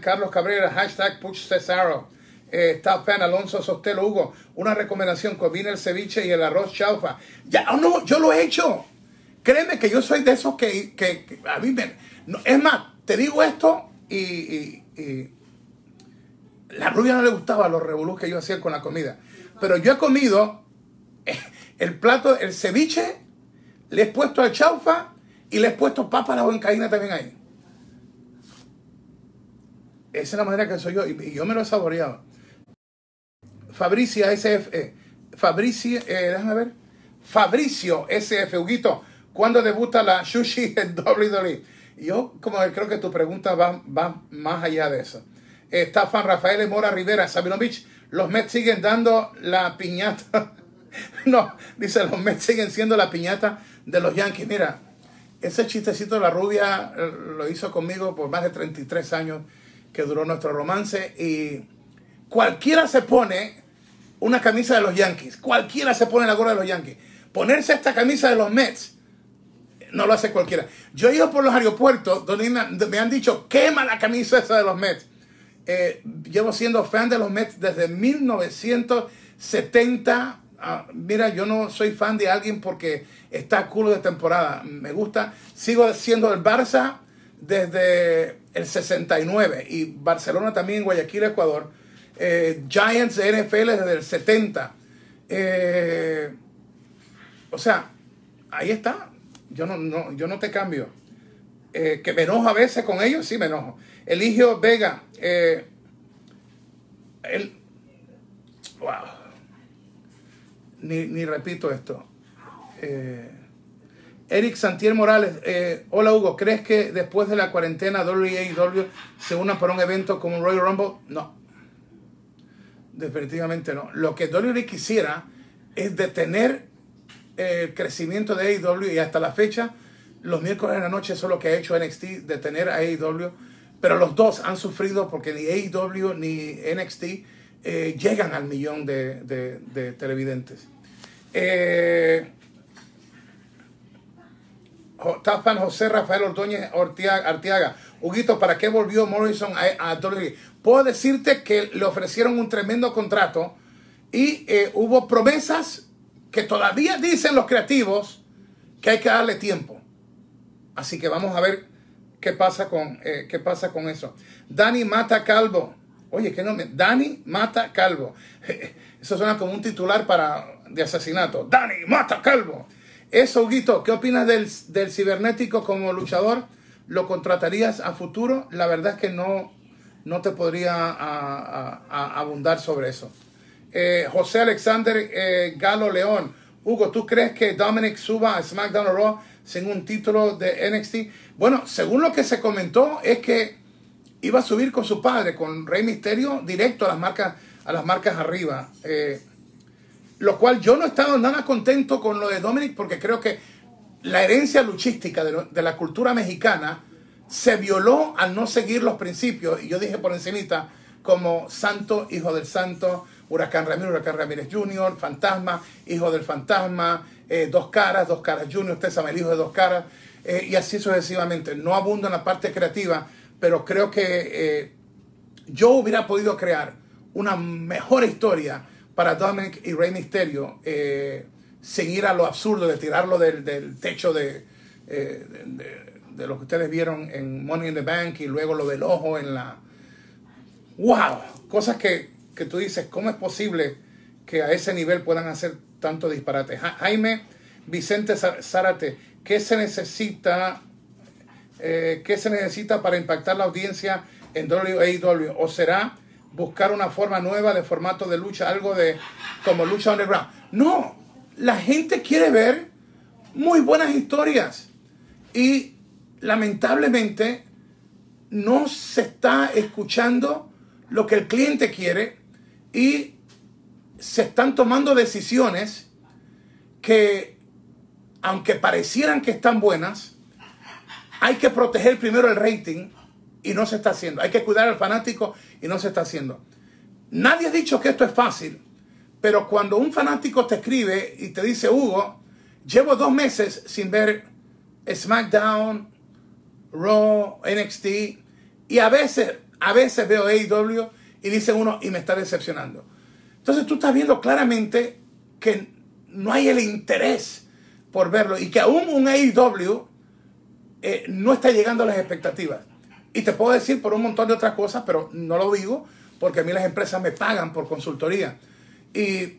Carlos Cabrera, hashtag Push Cesaro. Eh, Top Alonso Sostelo, Hugo, una recomendación, combina el ceviche y el arroz chaufa. Ya, oh, no, yo lo he hecho. Créeme que yo soy de esos que, que, a mí me... es más, te digo esto y la rubia no le gustaba los revolús que yo hacía con la comida. Pero yo he comido el plato, el ceviche, le he puesto al chaufa y le he puesto papa a la huancaína también ahí. Esa es la manera que soy yo y yo me lo he saboreado. Fabricia SF, eh, Fabricio, eh, déjame ver. Fabricio SF, Huguito, ¿cuándo debuta la sushi en WWE? Yo como creo que tu pregunta va, va más allá de eso. Está fan Rafael Mora Rivera, Sabinovich. Los Mets siguen dando la piñata. no, dice, los Mets siguen siendo la piñata de los Yankees. Mira, ese chistecito de la rubia eh, lo hizo conmigo por más de 33 años que duró nuestro romance. Y cualquiera se pone una camisa de los Yankees. Cualquiera se pone la gorra de los Yankees. Ponerse esta camisa de los Mets no lo hace cualquiera. Yo he ido por los aeropuertos donde me han dicho, quema la camisa esa de los Mets. Eh, llevo siendo fan de los Mets desde 1970. Ah, mira, yo no soy fan de alguien porque está culo de temporada. Me gusta. Sigo siendo el Barça desde el 69 y Barcelona también Guayaquil, Ecuador. Eh, Giants de NFL desde el 70. Eh, o sea, ahí está. Yo no, yo no te cambio. que me enojo a veces con ellos, sí me enojo. Eligio Vega, eh, wow, ni, repito esto. Eh, Eric Santier Morales, eh, hola Hugo, ¿crees que después de la cuarentena WWE se una para un evento como Royal Rumble? No, definitivamente no. Lo que WWE quisiera es detener el crecimiento de AEW y hasta la fecha, los miércoles en la noche, eso es lo que ha hecho NXT, detener a AEW pero los dos han sufrido porque ni AEW ni NXT eh, llegan al millón de, televidentes. Eh, Tapan José Rafael Ordóñez Artiaga. Huguito, ¿para qué volvió Morrison a, a? Puedo decirte que le ofrecieron un tremendo contrato y eh, hubo promesas que todavía dicen los creativos que hay que darle tiempo. Así que vamos a ver ¿Qué pasa con, eh, qué pasa con eso? Dani mata calvo. Oye, ¿qué nombre? Dani mata calvo. Eso suena como un titular para, de asesinato. Dani mata calvo. Eso, Huguito, ¿qué opinas del, cibernético como luchador? ¿Lo contratarías a futuro? La verdad es que no, no te podría abundar sobre eso. Eh, José Alexander eh, Galo León. Hugo, ¿tú crees que Dominic suba a SmackDown o Raw sin un título de NXT? Bueno, según lo que se comentó, es que iba a subir con su padre, con Rey Misterio, directo a las marcas, a las marcas arriba. Eh, lo cual yo no he estado nada contento con lo de Dominic porque creo que la herencia luchística de, la cultura mexicana se violó al no seguir los principios. Y yo dije por encimita, como Santo, Hijo del Santo, Huracán Ramírez, Huracán Ramírez Jr., Fantasma, Hijo del Fantasma, eh, Dos Caras, Dos Caras Jr., usted sabe, el Hijo de Dos Caras. Eh, y así sucesivamente. No abundo en la parte creativa, pero creo que eh, yo hubiera podido crear una mejor historia para Dominic y Rey Mysterio eh, seguir a lo absurdo de tirarlo del, del techo de, eh, de, de, lo que ustedes vieron en Money in the Bank y luego lo del ojo en la... ¡Wow! Cosas que, que tú dices, ¿cómo es posible que a ese nivel puedan hacer tanto disparate? Jaime Vicente Zárate, ¿qué se necesita? Eh, ¿Qué se necesita para impactar la audiencia en WAW? ¿O será buscar una forma nueva de formato de lucha, algo de como lucha underground? No, la gente quiere ver muy buenas historias y lamentablemente no se está escuchando lo que el cliente quiere y se están tomando decisiones que aunque parecieran que están buenas, hay que proteger primero el rating y no se está haciendo. Hay que cuidar al fanático y no se está haciendo. Nadie ha dicho que esto es fácil, pero cuando un fanático te escribe y te dice, Hugo, llevo dos meses sin ver SmackDown, Raw, NXT, y a veces, a veces veo AEW y dice uno, y me está decepcionando. Entonces tú estás viendo claramente que no hay el interés por verlo y que aún un AEW eh, no está llegando a las expectativas. Y te puedo decir por un montón de otras cosas, pero no lo digo porque a mí las empresas me pagan por consultoría. Y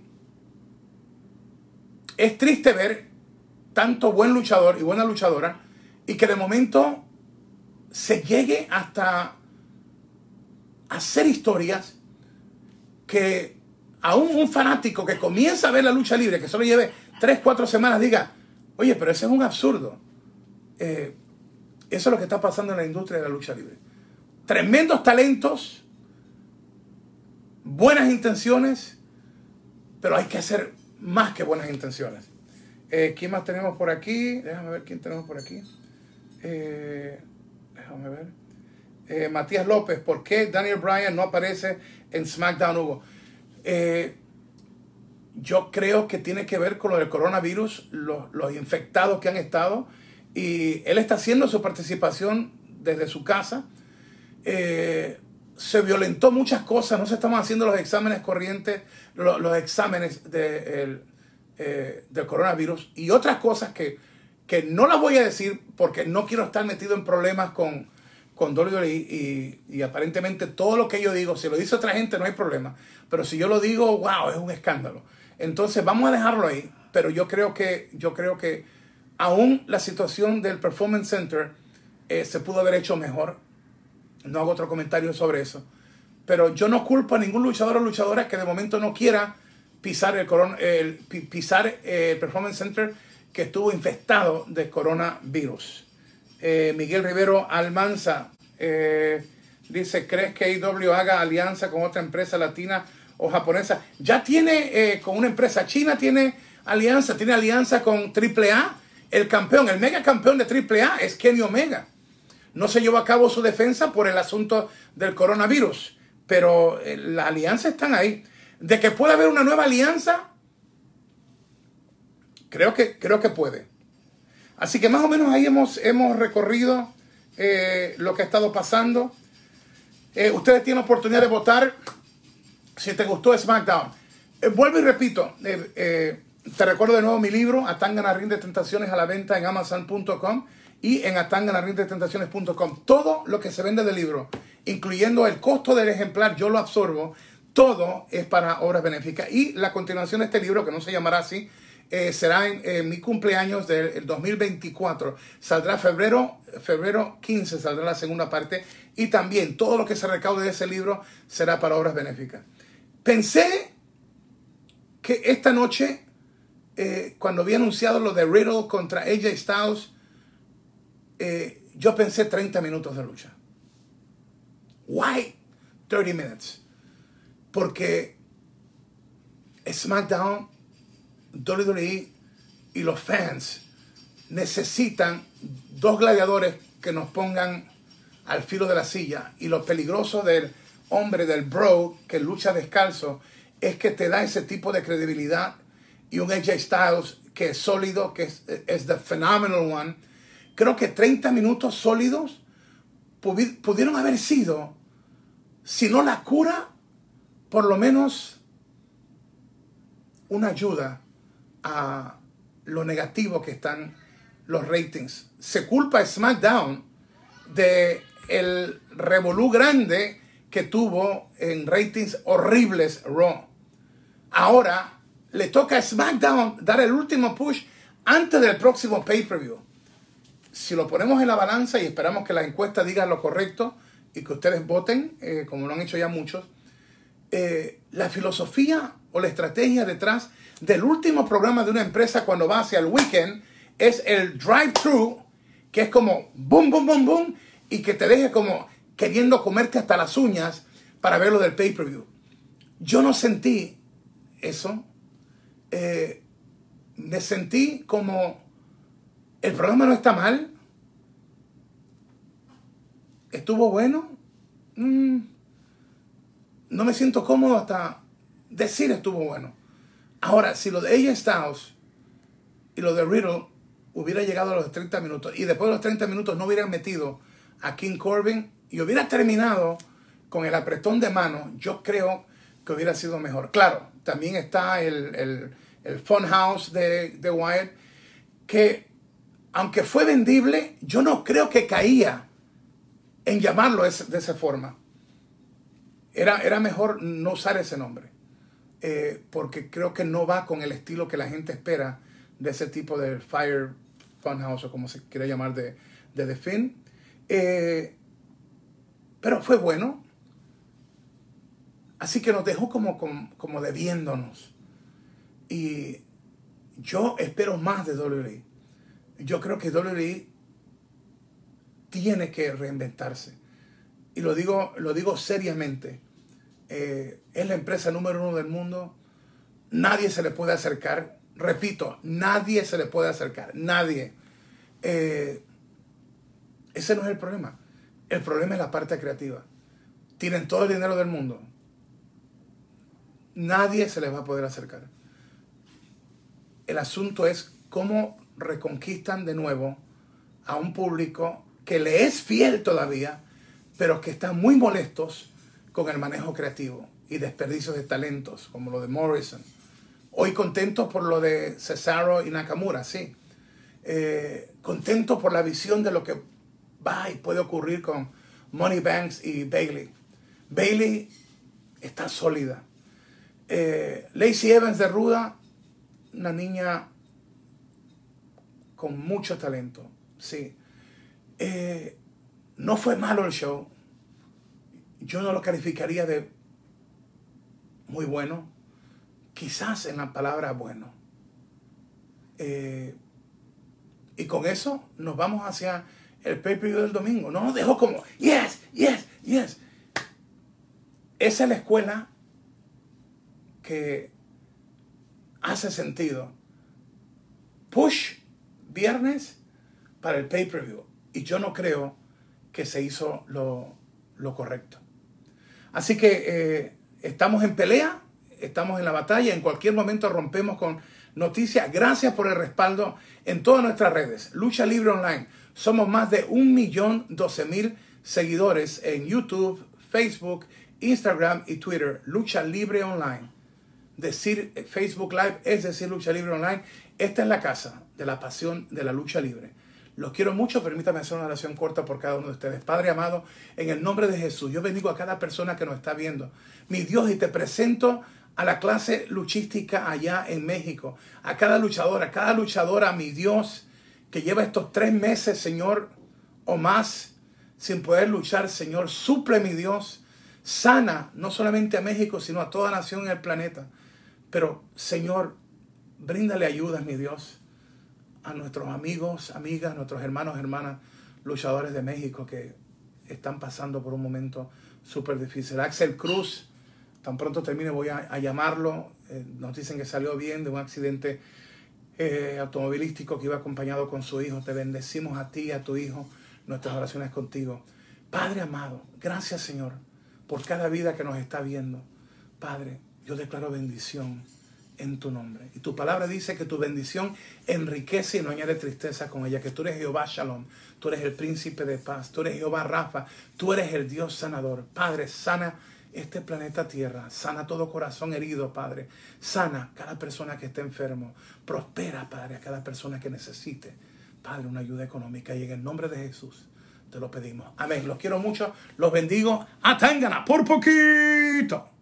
es triste ver tanto buen luchador y buena luchadora y que de momento se llegue hasta hacer historias que aún un fanático que comienza a ver la lucha libre, que solo lleve 3, 4 semanas, diga, oye, pero ese es un absurdo. Eh, eso es lo que está pasando en la industria de la lucha libre. Tremendos talentos, buenas intenciones, pero hay que hacer más que buenas intenciones. Eh, ¿Quién más tenemos por aquí? Déjame ver quién tenemos por aquí. Eh, déjame ver. Eh, Matías López, ¿por qué Daniel Bryan no aparece en SmackDown Hugo? yo creo que tiene que ver con lo del coronavirus, los, los infectados que han estado y él está haciendo su participación desde su casa. Eh, se violentó muchas cosas, no se estaban haciendo los exámenes corrientes, los, exámenes de, eh, del coronavirus y otras cosas que, que, no las voy a decir porque no quiero estar metido en problemas con, con WWE y, y, aparentemente todo lo que yo digo, si lo dice otra gente no hay problema, pero si yo lo digo, wow, es un escándalo. Entonces vamos a dejarlo ahí, pero yo creo que, yo creo que aún la situación del Performance Center eh, se pudo haber hecho mejor. No hago otro comentario sobre eso. Pero yo no culpo a ningún luchador o luchadora que de momento no quiera pisar el, el, pisar el Performance Center que estuvo infestado de coronavirus. Eh, Miguel Rivero Almanza eh, dice, ¿crees que IW haga alianza con otra empresa latina o japonesa? Ya tiene con una empresa china, tiene alianza, tiene alianza con AAA el campeón, el mega campeón de AAA es Kenny Omega. No se llevó a cabo su defensa por el asunto del coronavirus, pero eh, las alianzas están ahí. De que puede haber una nueva alianza, creo que, creo que puede. Así que más o menos ahí hemos, hemos recorrido eh, lo que ha estado pasando. Eh, ustedes tienen oportunidad de votar si te gustó SmackDown. vuelvo y repito, te recuerdo de nuevo mi libro, Atangana Ring de Tentaciones a la venta en amazon.com y en atanganarindetentaciones.com. Todo lo que se vende del libro, incluyendo el costo del ejemplar, yo lo absorbo. Todo es para obras benéficas. Y la continuación de este libro, que no se llamará así, eh, será en, mi cumpleaños del 2024. Saldrá febrero, febrero 15, saldrá la segunda parte. Y también todo lo que se recaude de ese libro será para obras benéficas. Pensé que esta noche eh, cuando vi anunciado lo de Riddle contra AJ Styles, eh, yo pensé 30 minutos de lucha. Why 30 minutes? Porque SmackDown, WWE y los fans necesitan dos gladiadores que nos pongan al filo de la silla. Y lo peligroso del hombre, del bro, que lucha descalzo, es que te da ese tipo de credibilidad y un AJ Styles que es sólido, que es, es the phenomenal one. Creo que 30 minutos sólidos pudieron haber sido, si no la cura, por lo menos una ayuda a lo negativo que están los ratings. Se culpa SmackDown de el revolú grande que tuvo en ratings horribles Raw. Ahora le toca a SmackDown dar el último push antes del próximo pay-per-view. Si lo ponemos en la balanza y esperamos que la encuesta diga lo correcto y que ustedes voten, eh, como lo han hecho ya muchos, eh, la filosofía o la estrategia detrás del último programa de una empresa cuando va hacia el weekend es el drive-thru, que es como boom, boom, boom, boom, y que te deje como queriendo comerte hasta las uñas para ver lo del pay-per-view. Yo no sentí eso. Eh, me sentí como el programa no está mal. Estuvo bueno. Mm, no me siento cómodo hasta decir estuvo bueno. Ahora, si lo de ella Styles y lo de Riddle hubiera llegado a los 30 minutos y después de los 30 minutos no hubieran metido a King Corbin y hubiera terminado con el apretón de mano, yo creo que hubiera sido mejor. Claro, también está el, el, el Funhouse de, de que aunque fue vendible, yo no creo que caía en llamarlo de esa forma. Era, era mejor no usar ese nombre, eh, porque creo que no va con el estilo que la gente espera de ese tipo de Fire Funhouse o como se quiera llamar de, de The Finn. Eh, pero fue bueno. Así que nos dejó como, como, como debiéndonos. Y yo espero más de WWE. Yo creo que WWE tiene que reinventarse. Y lo digo, lo digo seriamente. Eh, es la empresa número uno del mundo. Nadie se le puede acercar. Repito, nadie se le puede acercar. Nadie. Eh, ese no es el problema. El problema es la parte creativa. Tienen todo el dinero del mundo. Nadie se les va a poder acercar. El asunto es cómo reconquistan de nuevo a un público que le es fiel todavía, pero que están muy molestos con el manejo creativo y desperdicios de talentos, como lo de Morrison. Hoy contentos por lo de Cesaro y Nakamura, sí. Eh, contentos por la visión de lo que va y puede ocurrir con Money Banks y Bailey. Bailey está sólida. Eh, Lacey Evans de Ruda, una niña con mucho talento, sí. Eh, no fue malo el show. Yo no lo calificaría de muy bueno. Quizás en la palabra bueno. Eh, y con eso nos vamos hacia el pay del domingo. No nos dejó como, yes, yes, yes. Esa es la escuela que hace sentido. Push viernes para el pay-per-view. Y yo no creo que se hizo lo, correcto. Así que eh, estamos en pelea, estamos en la batalla, en cualquier momento rompemos con noticias. Gracias por el respaldo en todas nuestras redes. Lucha Libre Online somos más de un millón doce mil seguidores en YouTube, Facebook, Instagram y Twitter. Lucha Libre Online. Decir Facebook Live es decir Lucha Libre Online. Esta es la casa de la pasión de la lucha libre. Los quiero mucho, permítame hacer una oración corta por cada uno de ustedes. Padre amado, en el nombre de Jesús, yo bendigo a cada persona que nos está viendo. Mi Dios, y te presento a la clase luchística allá en México, a cada luchadora, a cada luchadora, mi Dios, que lleva estos tres meses, Señor, o más, sin poder luchar, Señor, suple mi Dios, sana no solamente a México, sino a toda nación en el planeta. Pero, Señor, bríndale ayuda, mi Dios, a nuestros amigos, amigas, nuestros hermanos, hermanas, luchadores de México que están pasando por un momento súper difícil. Axel Cruz, tan pronto termine voy a, llamarlo, eh, nos dicen que salió bien de un accidente eh, automovilístico que iba acompañado con su hijo. Te bendecimos a ti y a tu hijo, nuestras oraciones contigo. Padre amado, gracias Señor por cada vida que nos está viendo. Padre, yo declaro bendición en tu nombre. Y tu palabra dice que tu bendición enriquece y no añade tristeza con ella, que tú eres Jehová Shalom, tú eres el príncipe de paz, tú eres Jehová Rafa, tú eres el Dios sanador. Padre, sana este planeta Tierra. Sana todo corazón herido, Padre. Sana cada persona que esté enfermo. Prospera, Padre, a cada persona que necesite. Padre, una ayuda económica. Y en el nombre de Jesús te lo pedimos. Amén. Los quiero mucho. Los bendigo. A por poquito.